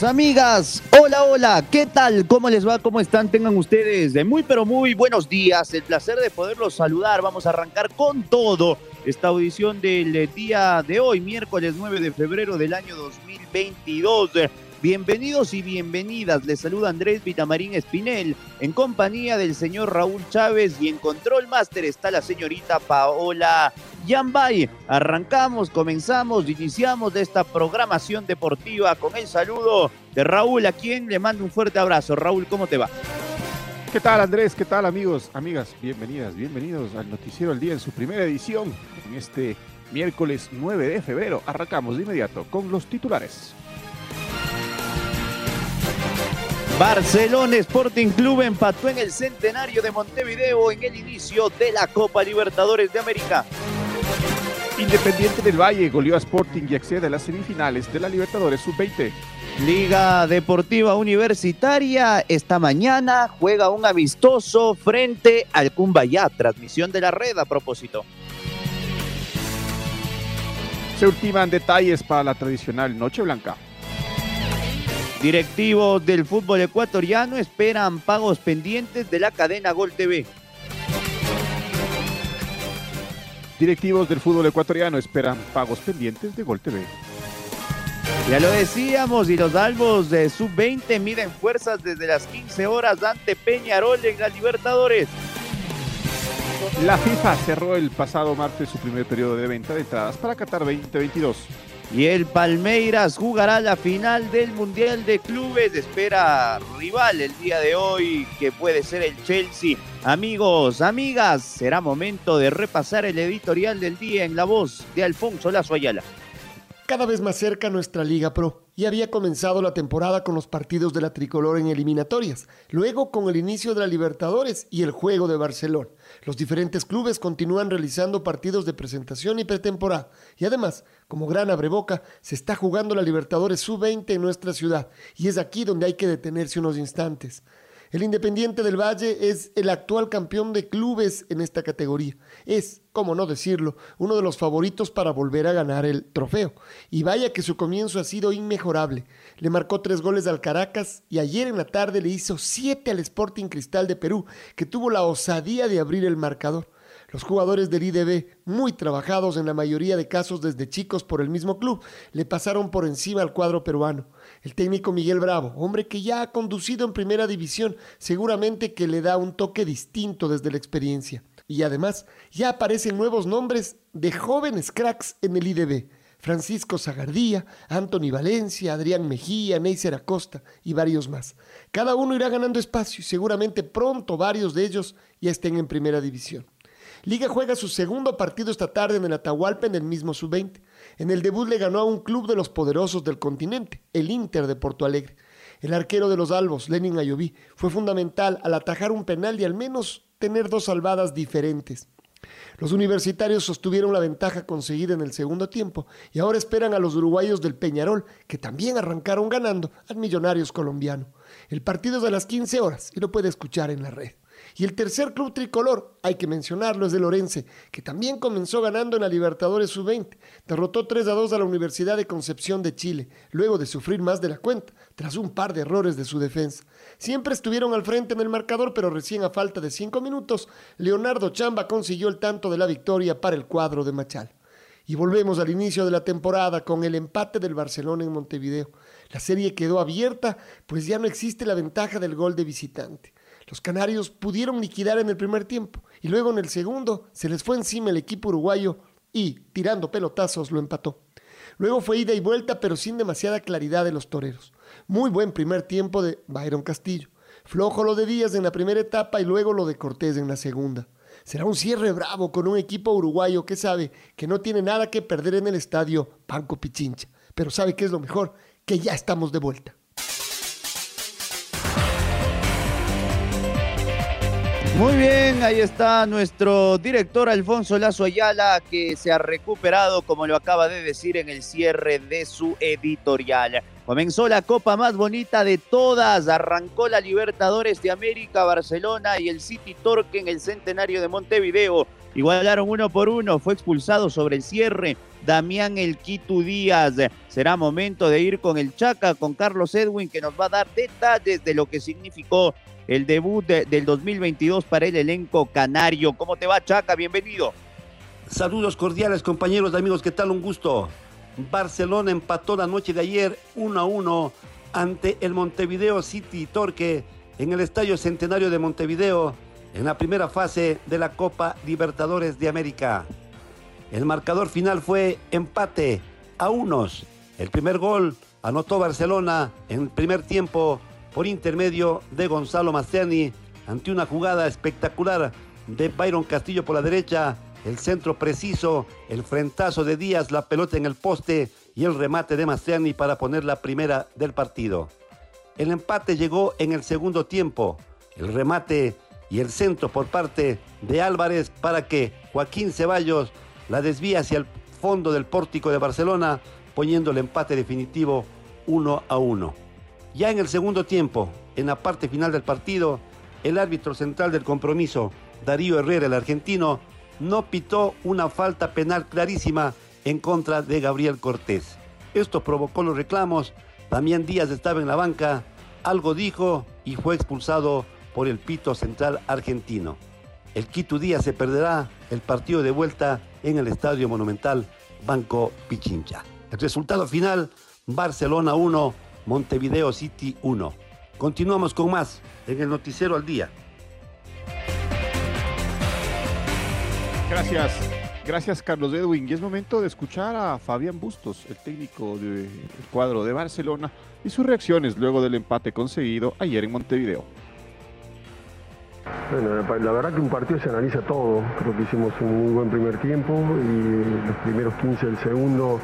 amigas, hola, hola, ¿qué tal? ¿Cómo les va? ¿Cómo están? Tengan ustedes de muy, pero muy buenos días. El placer de poderlos saludar. Vamos a arrancar con todo esta audición del día de hoy, miércoles 9 de febrero del año 2022. Bienvenidos y bienvenidas. Les saluda Andrés Vitamarín Espinel en compañía del señor Raúl Chávez y en Control Master está la señorita Paola Yambay. Arrancamos, comenzamos, iniciamos esta programación deportiva con el saludo de Raúl, a quien le mando un fuerte abrazo. Raúl, ¿cómo te va? ¿Qué tal Andrés? ¿Qué tal amigos, amigas? Bienvenidas, bienvenidos al Noticiero del Día en su primera edición en este miércoles 9 de febrero. Arrancamos de inmediato con los titulares. Barcelona Sporting Club empató en el centenario de Montevideo en el inicio de la Copa Libertadores de América. Independiente del Valle goleó a Sporting y accede a las semifinales de la Libertadores Sub-20. Liga Deportiva Universitaria esta mañana juega un amistoso frente al Cumbayá. Transmisión de la red a propósito. Se ultiman detalles para la tradicional Noche Blanca. Directivos del fútbol ecuatoriano esperan pagos pendientes de la cadena Gol TV. Directivos del fútbol ecuatoriano esperan pagos pendientes de Gol TV. Ya lo decíamos, y los albos de sub-20 miden fuerzas desde las 15 horas ante Peñarol en la Libertadores. La FIFA cerró el pasado martes su primer periodo de venta de entradas para Qatar 2022. Y el Palmeiras jugará la final del Mundial de Clubes. Espera rival el día de hoy, que puede ser el Chelsea. Amigos, amigas, será momento de repasar el editorial del día en la voz de Alfonso Lazo Ayala. Cada vez más cerca nuestra Liga Pro y había comenzado la temporada con los partidos de la tricolor en eliminatorias, luego con el inicio de la Libertadores y el juego de Barcelona. Los diferentes clubes continúan realizando partidos de presentación y pretemporada y además como gran abreboca, se está jugando la Libertadores Sub-20 en nuestra ciudad y es aquí donde hay que detenerse unos instantes. El Independiente del Valle es el actual campeón de clubes en esta categoría. Es, como no decirlo, uno de los favoritos para volver a ganar el trofeo. Y vaya que su comienzo ha sido inmejorable. Le marcó tres goles al Caracas y ayer en la tarde le hizo siete al Sporting Cristal de Perú, que tuvo la osadía de abrir el marcador. Los jugadores del IDB, muy trabajados en la mayoría de casos desde chicos por el mismo club, le pasaron por encima al cuadro peruano. El técnico Miguel Bravo, hombre que ya ha conducido en primera división, seguramente que le da un toque distinto desde la experiencia. Y además, ya aparecen nuevos nombres de jóvenes cracks en el IDB. Francisco Zagardía, Anthony Valencia, Adrián Mejía, Neyser Acosta y varios más. Cada uno irá ganando espacio y seguramente pronto varios de ellos ya estén en primera división. Liga juega su segundo partido esta tarde en el Atahualpa en el mismo sub-20. En el debut le ganó a un club de los poderosos del continente, el Inter de Porto Alegre. El arquero de los Albos, Lenin Ayoví, fue fundamental al atajar un penal y al menos tener dos salvadas diferentes. Los universitarios sostuvieron la ventaja conseguida en el segundo tiempo y ahora esperan a los uruguayos del Peñarol, que también arrancaron ganando al Millonarios colombiano. El partido es a las 15 horas y lo puede escuchar en la red. Y el tercer club tricolor, hay que mencionarlo, es de Lorense, que también comenzó ganando en la Libertadores Sub-20. Derrotó 3 a 2 a la Universidad de Concepción de Chile, luego de sufrir más de la cuenta, tras un par de errores de su defensa. Siempre estuvieron al frente en el marcador, pero recién a falta de 5 minutos, Leonardo Chamba consiguió el tanto de la victoria para el cuadro de Machal. Y volvemos al inicio de la temporada con el empate del Barcelona en Montevideo. La serie quedó abierta, pues ya no existe la ventaja del gol de visitante. Los canarios pudieron liquidar en el primer tiempo y luego en el segundo se les fue encima el equipo uruguayo y, tirando pelotazos, lo empató. Luego fue ida y vuelta, pero sin demasiada claridad de los toreros. Muy buen primer tiempo de Byron Castillo. Flojo lo de Díaz en la primera etapa y luego lo de Cortés en la segunda. Será un cierre bravo con un equipo uruguayo que sabe que no tiene nada que perder en el estadio Banco Pichincha, pero sabe que es lo mejor, que ya estamos de vuelta. Muy bien, ahí está nuestro director Alfonso Lazo Ayala, que se ha recuperado, como lo acaba de decir, en el cierre de su editorial. Comenzó la copa más bonita de todas, arrancó la Libertadores de América, Barcelona y el City Torque en el centenario de Montevideo. Igualaron uno por uno, fue expulsado sobre el cierre Damián El Quitu Díaz. Será momento de ir con el Chaca, con Carlos Edwin, que nos va a dar detalles de lo que significó el debut de, del 2022 para el elenco canario. ¿Cómo te va, Chaca? Bienvenido. Saludos cordiales, compañeros, amigos, ¿qué tal? Un gusto. Barcelona empató la noche de ayer 1 a 1 ante el Montevideo City Torque en el Estadio Centenario de Montevideo en la primera fase de la Copa Libertadores de América. El marcador final fue empate a unos. El primer gol anotó Barcelona en primer tiempo por intermedio de Gonzalo Mastiani ante una jugada espectacular de Byron Castillo por la derecha, el centro preciso, el frentazo de Díaz, la pelota en el poste y el remate de Mastiani para poner la primera del partido. El empate llegó en el segundo tiempo, el remate y el centro por parte de Álvarez para que Joaquín Ceballos la desvía hacia el fondo del pórtico de Barcelona, poniendo el empate definitivo 1 a 1. Ya en el segundo tiempo, en la parte final del partido, el árbitro central del compromiso, Darío Herrera, el argentino, no pitó una falta penal clarísima en contra de Gabriel Cortés. Esto provocó los reclamos, también Díaz estaba en la banca, algo dijo y fue expulsado por el pito central argentino. El Quito Díaz se perderá el partido de vuelta en el Estadio Monumental Banco Pichincha. El resultado final, Barcelona 1, Montevideo City 1. Continuamos con más en el Noticiero al Día. Gracias, gracias Carlos Edwin. Y es momento de escuchar a Fabián Bustos, el técnico del cuadro de Barcelona, y sus reacciones luego del empate conseguido ayer en Montevideo. Bueno, la verdad que un partido se analiza todo. Creo que hicimos un muy buen primer tiempo y los primeros 15 del segundo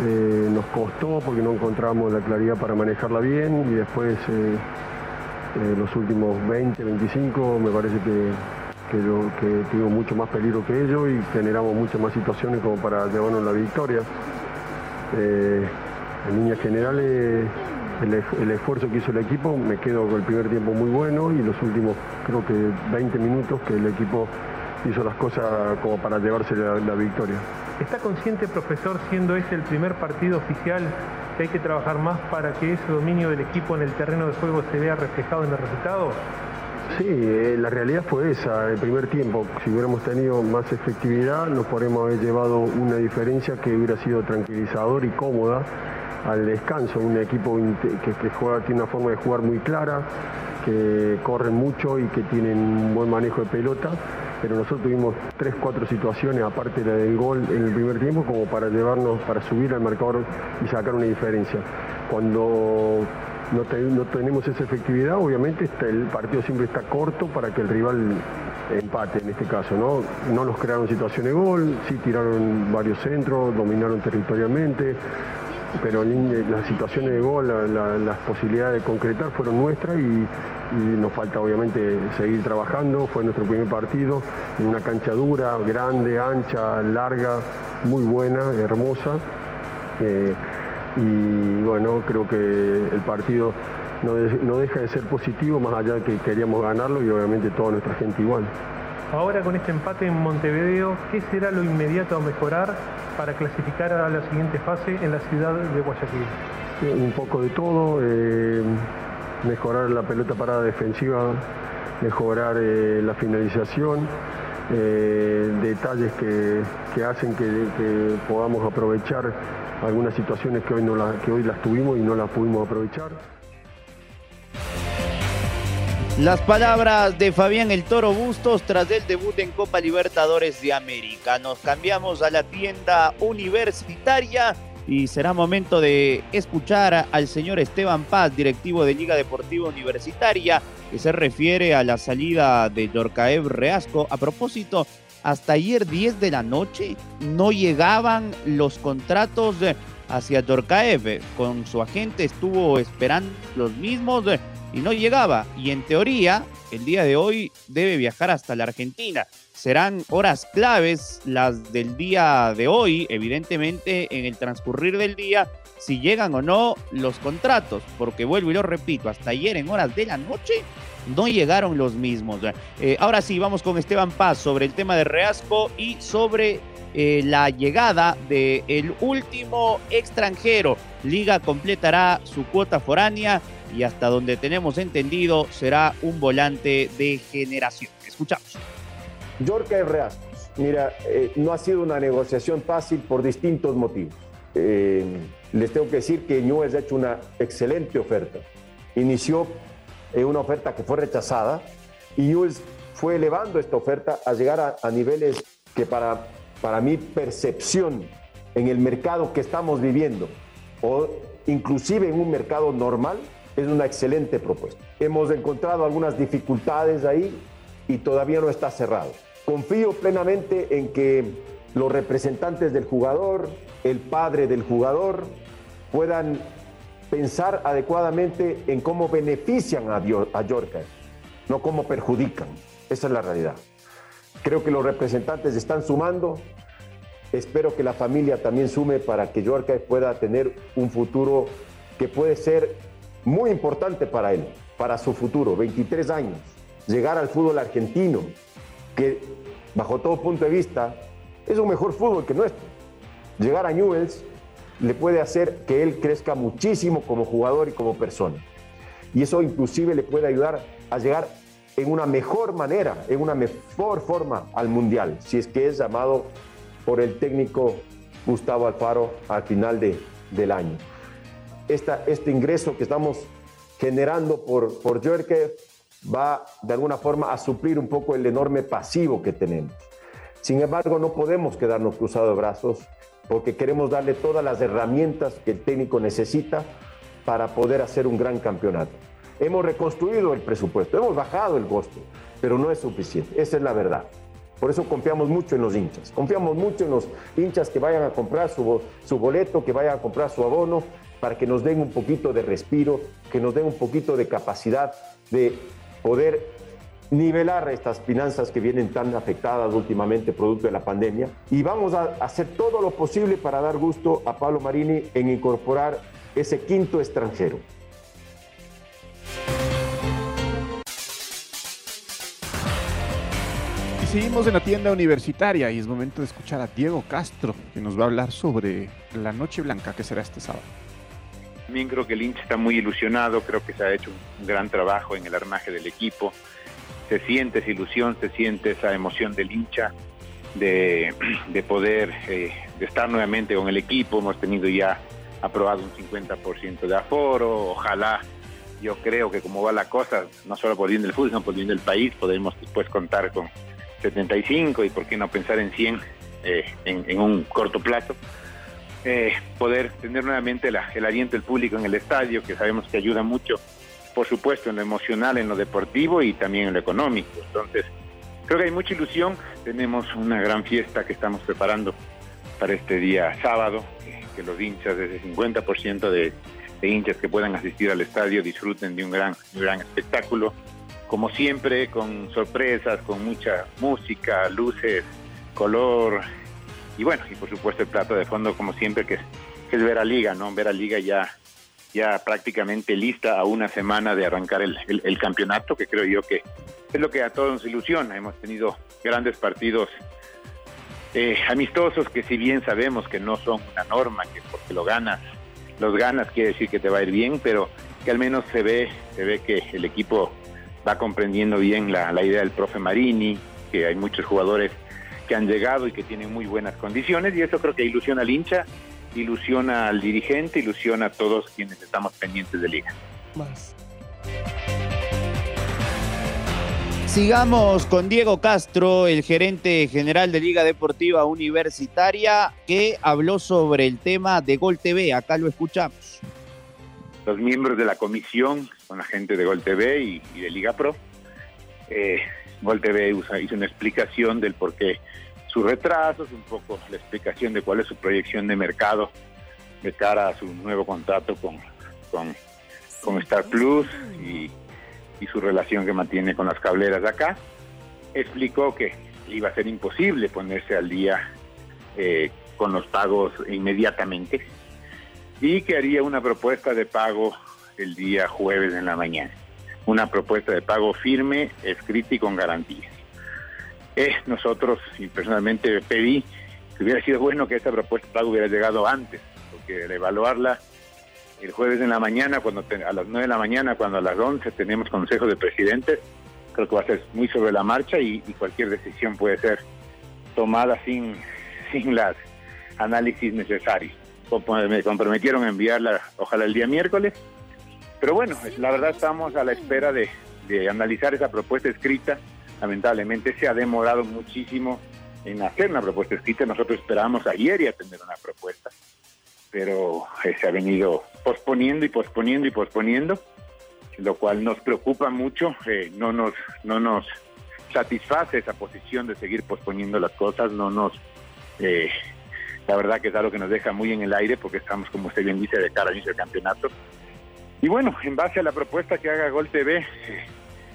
eh, nos costó porque no encontramos la claridad para manejarla bien y después eh, eh, los últimos 20, 25 me parece que, que, yo, mucho más peligro que ellos y generamos muchas más situaciones como para llevarnos la victoria. en líneas generales el, esfuerzo que hizo el equipo, me quedo con el primer tiempo muy bueno y los últimos creo que 20 minutos que el equipo hizo las cosas como para llevarse la victoria. ¿Está consciente, profesor, siendo este el primer partido oficial, que hay que trabajar más para que ese dominio del equipo en el terreno de juego se vea reflejado en el resultado? Sí, eh, la realidad fue esa, el primer tiempo. Si hubiéramos tenido más efectividad, nos podríamos haber llevado una diferencia que hubiera sido tranquilizador y cómoda al descanso. Un equipo que, juega, tiene una forma de jugar muy clara, que corren mucho y que tienen un buen manejo de pelota pero nosotros tuvimos tres, cuatro situaciones, aparte la del gol en el primer tiempo, como para llevarnos, para subir al marcador y sacar una diferencia. Cuando no, tenemos esa efectividad, obviamente el partido siempre está corto para que el rival empate en este caso, ¿no? No nos crearon situaciones de gol, sí tiraron varios centros, dominaron territorialmente, pero las situaciones de gol, las posibilidades de concretar fueron nuestras y, nos falta obviamente seguir trabajando. Fue nuestro primer partido en una cancha dura, grande, ancha, larga, muy buena, hermosa. Eh, y bueno, creo que el partido no, no deja de ser positivo, más allá de que queríamos ganarlo y obviamente toda nuestra gente igual. Ahora con este empate en Montevideo, ¿qué será lo inmediato a mejorar para clasificar a la siguiente fase en la ciudad de Guayaquil? Un poco de todo, eh, mejorar la pelota parada defensiva, mejorar eh, la finalización, eh, detalles que, hacen que, podamos aprovechar algunas situaciones que hoy, no que hoy las tuvimos y no las pudimos aprovechar. Las palabras de Fabián El Toro Bustos tras el debut en Copa Libertadores de América. Nos cambiamos a la tienda universitaria y será momento de escuchar al señor Esteban Paz, directivo de Liga Deportiva Universitaria, que se refiere a la salida de Yorcaev Reasco. A propósito, hasta ayer 10 de la noche no llegaban los contratos hacia Yorcaev. Con su agente estuvo esperando los mismos y no llegaba. Y en teoría, el día de hoy debe viajar hasta la Argentina. Serán horas claves las del día de hoy, evidentemente en el transcurrir del día, si llegan o no los contratos, porque vuelvo y lo repito, hasta ayer en horas de la noche no llegaron los mismos. Eh, ahora sí, vamos con Esteban Paz sobre el tema de Reasco y sobre eh, la llegada del el último extranjero. Liga completará su cuota foránea y hasta donde tenemos entendido será un volante de generación. Escuchamos. Yorka Reascos. Mira, eh, no ha sido una negociación fácil por distintos motivos. les tengo que decir que Newell's ha hecho una excelente oferta. Inició una oferta que fue rechazada y Newell's fue elevando esta oferta a llegar a, niveles que para, para mi percepción en el mercado que estamos viviendo o inclusive en un mercado normal es una excelente propuesta. Hemos encontrado algunas dificultades ahí y todavía no está cerrado. Confío plenamente en que los representantes del jugador, el padre del jugador, puedan pensar adecuadamente en cómo benefician a, a Yorka, no cómo perjudican. Esa es la realidad. Creo que los representantes están sumando. Espero que la familia también sume para que Yorka pueda tener un futuro que puede ser muy importante para él, para su futuro. 23 años, llegar al fútbol argentino, que bajo todo punto de vista es un mejor fútbol que nuestro. Llegar a Newells le puede hacer que él crezca muchísimo como jugador y como persona. Y eso inclusive le puede ayudar a llegar en una mejor manera, en una mejor forma al Mundial, si es que es llamado por el técnico Gustavo Alfaro al final de, del año. Esta, este ingreso que estamos generando por, por va de alguna forma a suplir un poco el enorme pasivo que tenemos. Sin embargo, no podemos quedarnos cruzados de brazos porque queremos darle todas las herramientas que el técnico necesita para poder hacer un gran campeonato. Hemos reconstruido el presupuesto, hemos bajado el costo, pero no es suficiente, esa es la verdad. Por eso confiamos mucho en los hinchas, confiamos mucho en los hinchas que vayan a comprar su, boleto, que vayan a comprar su abono, para que nos den un poquito de respiro, que nos den un poquito de capacidad de poder nivelar estas finanzas que vienen tan afectadas últimamente producto de la pandemia y vamos a hacer todo lo posible para dar gusto a Pablo Marini en incorporar ese quinto extranjero. Seguimos en la tienda universitaria y es momento de escuchar a Diego Castro que nos va a hablar sobre la Noche Blanca que será este sábado. También creo que el hincha está muy ilusionado, creo que se ha hecho un gran trabajo en el armaje del equipo se siente esa ilusión, se siente esa emoción del hincha de, poder eh, de estar nuevamente con el equipo. Hemos tenido ya aprobado un 50% de aforo. Ojalá, yo creo que como va la cosa, no solo por bien del fútbol, sino por bien del país, podemos después contar con 75 y por qué no pensar en 100 eh, en, un corto plazo. Eh, poder tener nuevamente el aliento del público en el estadio, que sabemos que ayuda mucho por supuesto, en lo emocional, en lo deportivo y también en lo económico. Entonces, creo que hay mucha ilusión. Tenemos una gran fiesta que estamos preparando para este día sábado, que, los hinchas, ese 50% de, de, hinchas que puedan asistir al estadio, disfruten de un gran, gran espectáculo. Como siempre, con sorpresas, con mucha música, luces, color y bueno, y por supuesto el plato de fondo, como siempre, que es, que es ver a Liga, ¿no? Ver a Liga ya ya prácticamente lista a una semana de arrancar el, campeonato, que creo yo que es lo que a todos nos ilusiona. Hemos tenido grandes partidos eh, amistosos que si bien sabemos que no son una norma, que porque lo ganas, los ganas quiere decir que te va a ir bien, pero que al menos se ve, se ve que el equipo va comprendiendo bien la, la idea del profe Marini, que hay muchos jugadores que han llegado y que tienen muy buenas condiciones y eso creo que ilusiona al hincha ilusiona al dirigente, ilusiona a todos quienes estamos pendientes de liga. Sigamos con Diego Castro, el gerente general de Liga Deportiva Universitaria, que habló sobre el tema de Gol TV. Acá lo escuchamos. Los miembros de la comisión con la gente de Gol TV y, y de Liga Pro. Eh, Gol TV hizo una explicación del por qué sus retrasos, un poco la explicación de cuál es su proyección de mercado de cara a su nuevo contrato con, con, con Star Plus y y su relación que mantiene con las cableras de acá, explicó que iba a ser imposible ponerse al día eh, con los pagos inmediatamente y que haría una propuesta de pago el día jueves en la mañana. Una propuesta de pago firme, escrita y con garantías. Eh, nosotros, y personalmente pedí que hubiera sido bueno que esta propuesta de pago hubiera llegado antes, porque al evaluarla el jueves en la mañana, cuando a las 9 de la mañana, cuando a las 11 tenemos consejo de presidentes, creo que va a ser muy sobre la marcha y, cualquier decisión puede ser tomada sin, sin las análisis necesarios. Me comprometieron a enviarla, ojalá el día miércoles, pero bueno, la verdad estamos a la espera de, analizar esa propuesta escrita. Lamentablemente se ha demorado muchísimo en hacer una propuesta escrita. Nosotros esperábamos ayer ya tener una propuesta pero eh, se ha venido posponiendo y posponiendo y posponiendo, lo cual nos preocupa mucho, eh, no nos no nos satisface esa posición de seguir posponiendo las cosas, no nos eh, la verdad que es algo que nos deja muy en el aire porque estamos, como usted bien dice, de cara al inicio del campeonato. Y bueno, en base a la propuesta que haga Gol TV,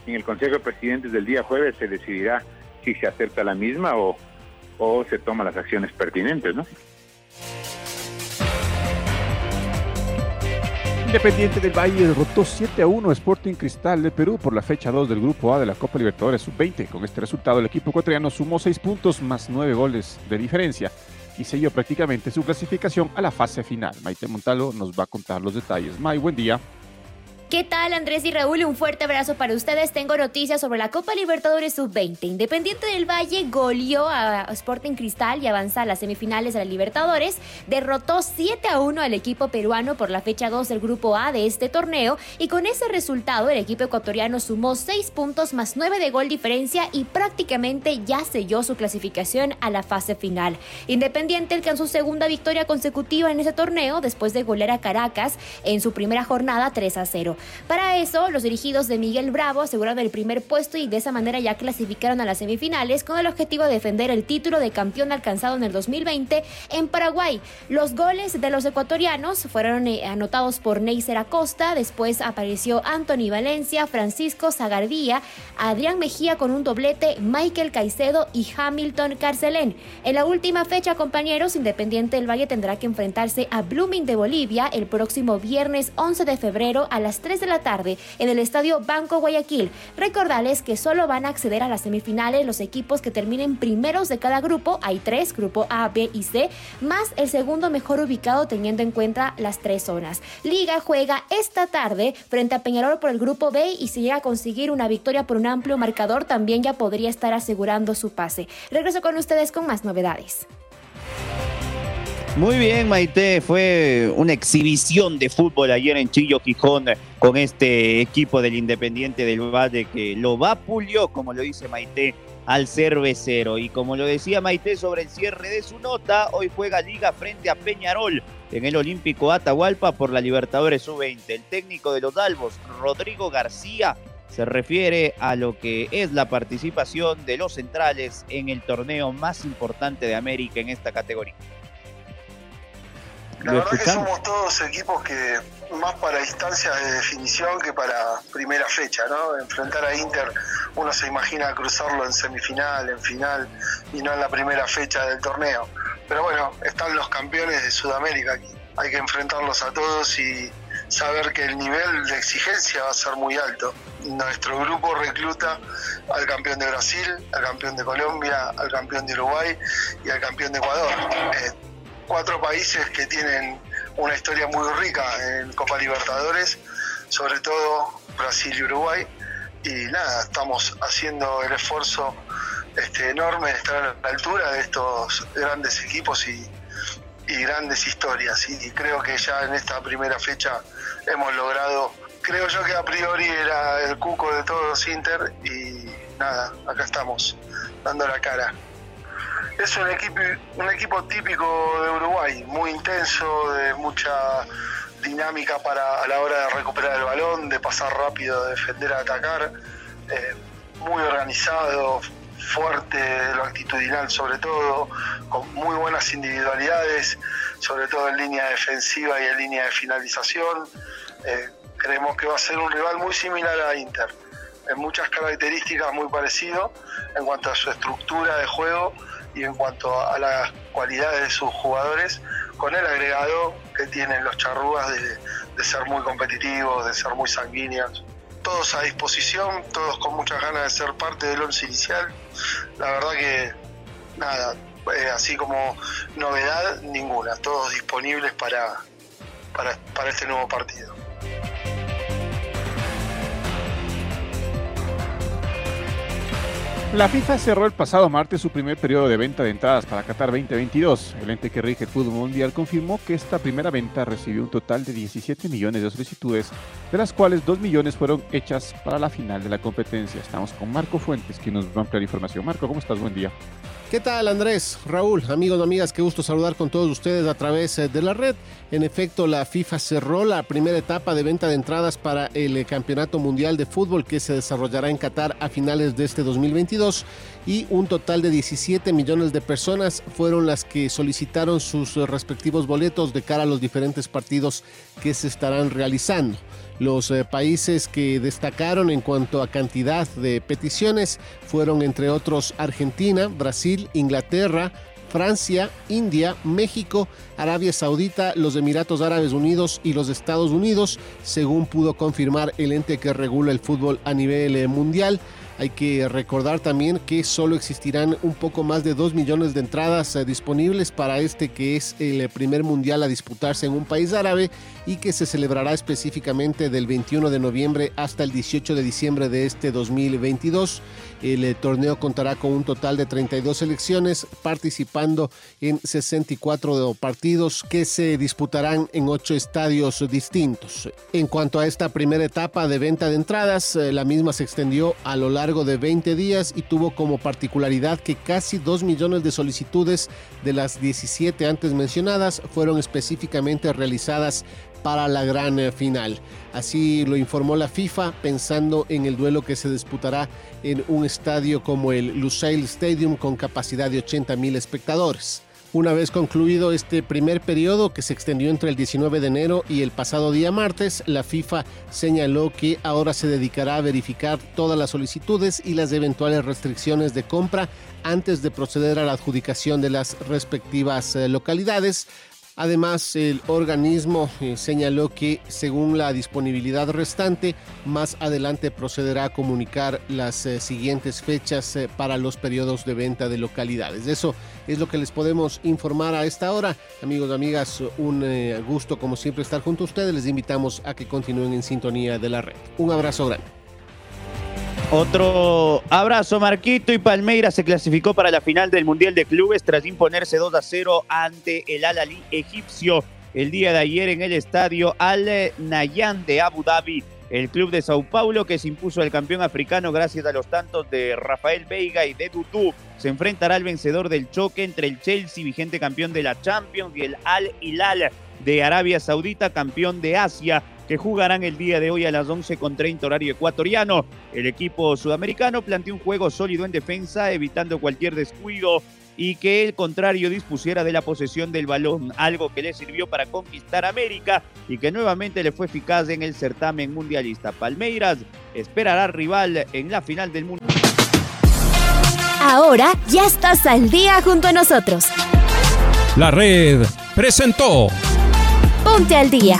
en el Consejo de Presidentes del día jueves se decidirá si se acepta la misma o, se toman las acciones pertinentes, ¿no? Independiente del Valle derrotó 7 a 1 a Sporting Cristal de Perú por la fecha 2 del Grupo A de la Copa Libertadores Sub-20. Con este resultado, el equipo ecuatoriano sumó 6 puntos más 9 goles de diferencia y selló prácticamente su clasificación a la fase final. Maite Montalo nos va a contar los detalles. May, buen día. ¿Qué tal Andrés y Raúl? Un fuerte abrazo para ustedes. Tengo noticias sobre la Copa Libertadores Sub-20. Independiente del Valle goleó a Sporting Cristal y avanza a las semifinales de la Libertadores. Derrotó 7 a 1 al equipo peruano por la fecha 2 del Grupo A de este torneo y con ese resultado el equipo ecuatoriano sumó 6 puntos más 9 de gol diferencia y prácticamente ya selló su clasificación a la fase final. Independiente alcanzó segunda victoria consecutiva en ese torneo después de golear a Caracas en su primera jornada 3 a 0. Para eso, los dirigidos de Miguel Bravo aseguraron el primer puesto y de esa manera ya clasificaron a las semifinales con el objetivo de defender el título de campeón alcanzado en el 2020 en Paraguay. Los goles de los ecuatorianos fueron eh, anotados por Neiser Acosta, después apareció Anthony Valencia, Francisco Zagardía, Adrián Mejía con un doblete, Michael Caicedo y Hamilton Carcelén. En la última fecha, compañeros, Independiente del Valle tendrá que enfrentarse a Blooming de Bolivia el próximo viernes 11 de febrero a las 3 de la tarde en el Estadio Banco Guayaquil. Recordarles que solo van a acceder a las semifinales los equipos que terminen primeros de cada grupo. Hay tres, grupo A, B y C, más el segundo mejor ubicado teniendo en cuenta las tres zonas. Liga juega esta tarde frente a Peñarol por el grupo B y si llega a conseguir una victoria por un amplio marcador también ya podría estar asegurando su pase. Regreso con ustedes con más novedades. Muy bien, Maite. Fue una exhibición de fútbol ayer en Chillo Gijón con este equipo del Independiente del Valle que lo vapulió, como lo dice Maite, al cervecero. Y como lo decía Maite sobre el cierre de su nota, hoy juega Liga frente a Peñarol en el Olímpico Atahualpa por la Libertadores Sub-20. El técnico de los Albos, Rodrigo García, se refiere a lo que es la participación de los centrales en el torneo más importante de América en esta categoría. La verdad que somos todos equipos que más para instancias de definición que para primera fecha, ¿no? Enfrentar a Inter, uno se imagina cruzarlo en semifinal, en final y no en la primera fecha del torneo. Pero bueno, están los campeones de Sudamérica aquí. Hay que enfrentarlos a todos y saber que el nivel de exigencia va a ser muy alto. Nuestro grupo recluta al campeón de Brasil, al campeón de Colombia, al campeón de Uruguay y al campeón de Ecuador. Eh, cuatro países que tienen una historia muy rica en Copa Libertadores, sobre todo Brasil y Uruguay. Y nada, estamos haciendo el esfuerzo este, enorme de estar a la altura de estos grandes equipos y, grandes historias. Y, creo que ya en esta primera fecha hemos logrado creo yo que a priori era el cuco de todos Inter y nada, acá estamos, dando la cara. Es un equipo, un equipo típico de Uruguay, muy intenso, de mucha dinámica para a la hora de recuperar el balón, de pasar rápido, de defender a atacar, eh, muy organizado, fuerte, lo actitudinal sobre todo, con muy buenas individualidades, sobre todo en línea defensiva y en línea de finalización. Eh, creemos que va a ser un rival muy similar a Inter, en muchas características muy parecido en cuanto a su estructura de juego y en cuanto a las cualidades de sus jugadores, con el agregado que tienen los charrúas de, ser muy competitivos, de ser muy sanguíneos. Todos a disposición, todos con muchas ganas de ser parte del once inicial. La verdad que nada, eh, así como novedad ninguna, todos disponibles para, para, para este nuevo partido. La FIFA cerró el pasado martes su primer periodo de venta de entradas para Qatar 2022. El ente que rige el fútbol mundial confirmó que esta primera venta recibió un total de 17 millones de solicitudes, de las cuales 2 millones fueron hechas para la final de la competencia. Estamos con Marco Fuentes, quien nos va a ampliar información. Marco, ¿cómo estás? Buen día. ¿Qué tal Andrés? Raúl, amigos amigas, qué gusto saludar con todos ustedes a través eh, de la red. En efecto, la FIFA cerró la primera etapa de venta de entradas para el eh, Campeonato Mundial de Fútbol que se desarrollará en Qatar a finales de este 2022 y un total de 17 millones de personas fueron las que solicitaron sus respectivos boletos de cara a los diferentes partidos que se estarán realizando. Los eh, países que destacaron en cuanto a cantidad de peticiones fueron entre otros Argentina, Brasil, Inglaterra, Francia, India, México, Arabia Saudita, los Emiratos Árabes Unidos y los Estados Unidos, según pudo confirmar el ente que regula el fútbol a nivel eh, mundial. Hay que recordar también que solo existirán un poco más de 2 millones de entradas eh, disponibles para este que es el primer mundial a disputarse en un país árabe y que se celebrará específicamente del 21 de noviembre hasta el 18 de diciembre de este 2022. El eh, torneo contará con un total de 32 selecciones participando en 64 partidos que se disputarán en 8 estadios distintos. En cuanto a esta primera etapa de venta de entradas, eh, la misma se extendió a lo largo de 20 días y tuvo como particularidad que casi 2 millones de solicitudes de las 17 antes mencionadas fueron específicamente realizadas para la gran eh, final. Así lo informó la FIFA pensando en el duelo que se disputará en un estadio como el Lusail Stadium con capacidad de 80 mil espectadores. Una vez concluido este primer periodo que se extendió entre el 19 de enero y el pasado día martes, la FIFA señaló que ahora se dedicará a verificar todas las solicitudes y las eventuales restricciones de compra antes de proceder a la adjudicación de las respectivas eh, localidades, Además, el organismo eh, señaló que según la disponibilidad restante, más adelante procederá a comunicar las eh, siguientes fechas eh, para los periodos de venta de localidades. Eso es lo que les podemos informar a esta hora. Amigos amigas, un gusto como siempre estar junto a ustedes. Les invitamos a que continúen en sintonía de la red. Un abrazo grande. Otro abrazo, Marquito. Y Palmeiras se clasificó para la final del Mundial de Clubes tras imponerse 2 a 0 ante el Al-Ali egipcio el día de ayer en el estadio Al Nayan de Abu Dhabi. El club de Sao Paulo, que se impuso al campeón africano gracias a los tantos de Rafael Veiga y de Dudu, se enfrentará al vencedor del choque entre el Chelsea, vigente campeón de la Champions, y el Al Hilal de Arabia Saudita, campeón de Asia que jugarán el día de hoy a las 11.30 horario ecuatoriano. El equipo sudamericano planteó un juego sólido en defensa, evitando cualquier descuido y que el contrario dispusiera de la posesión del balón, algo que le sirvió para conquistar América y que nuevamente le fue eficaz en el certamen mundialista. Palmeiras esperará rival en la final del mundo. Ahora ya estás al día junto a nosotros. La red presentó Ponte al día